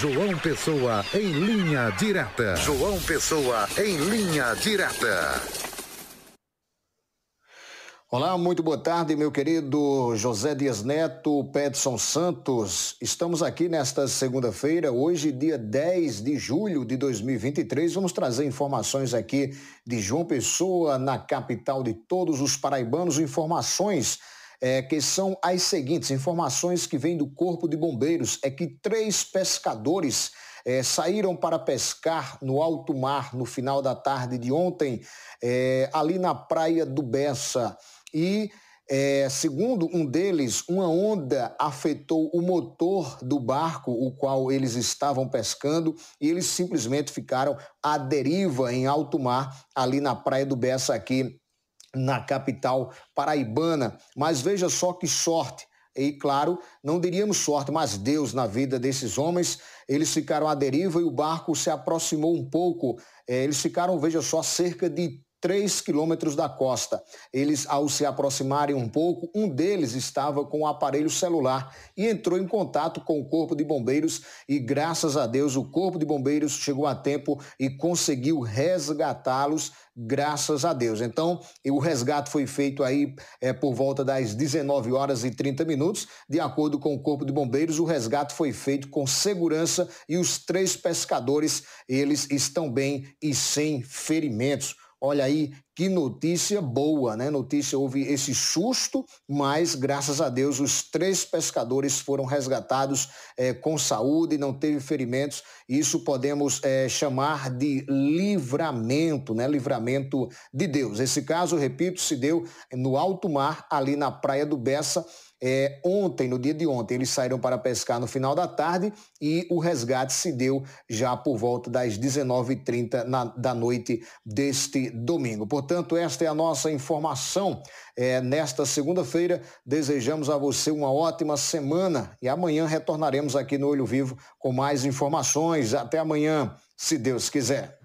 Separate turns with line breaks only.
João Pessoa em linha direta. João Pessoa em linha direta.
Olá, muito boa tarde, meu querido José Dias Neto, Pedson Santos. Estamos aqui nesta segunda-feira, hoje, dia 10 de julho de 2023. Vamos trazer informações aqui de João Pessoa, na capital de todos os paraibanos, informações é, que são as seguintes: informações que vêm do Corpo de Bombeiros é que três pescadores é, saíram para pescar no alto mar no final da tarde de ontem, é, ali na praia do Bessa. E é, segundo um deles, uma onda afetou o motor do barco, o qual eles estavam pescando, e eles simplesmente ficaram à deriva em alto mar, ali na Praia do Bessa, aqui na capital paraibana. Mas veja só que sorte. E claro, não diríamos sorte, mas Deus na vida desses homens. Eles ficaram à deriva e o barco se aproximou um pouco. É, eles ficaram, veja só, cerca de 3 quilômetros da costa. Eles, ao se aproximarem um pouco, um deles estava com o um aparelho celular e entrou em contato com o Corpo de Bombeiros e, graças a Deus, o Corpo de Bombeiros chegou a tempo e conseguiu resgatá-los, graças a Deus. Então, o resgate foi feito aí é, por volta das 19 horas e 30 minutos. De acordo com o Corpo de Bombeiros, o resgate foi feito com segurança e os três pescadores, eles estão bem e sem ferimentos. Olha aí que notícia boa, né? Notícia, houve esse susto, mas graças a Deus os três pescadores foram resgatados é, com saúde, não teve ferimentos. Isso podemos é, chamar de livramento, né? Livramento de Deus. Esse caso, repito, se deu no alto mar, ali na praia do Bessa. É, ontem, no dia de ontem, eles saíram para pescar no final da tarde e o resgate se deu já por volta das 19h30 da noite deste domingo. Portanto, esta é a nossa informação é, nesta segunda-feira. Desejamos a você uma ótima semana e amanhã retornaremos aqui no Olho Vivo com mais informações. Até amanhã, se Deus quiser.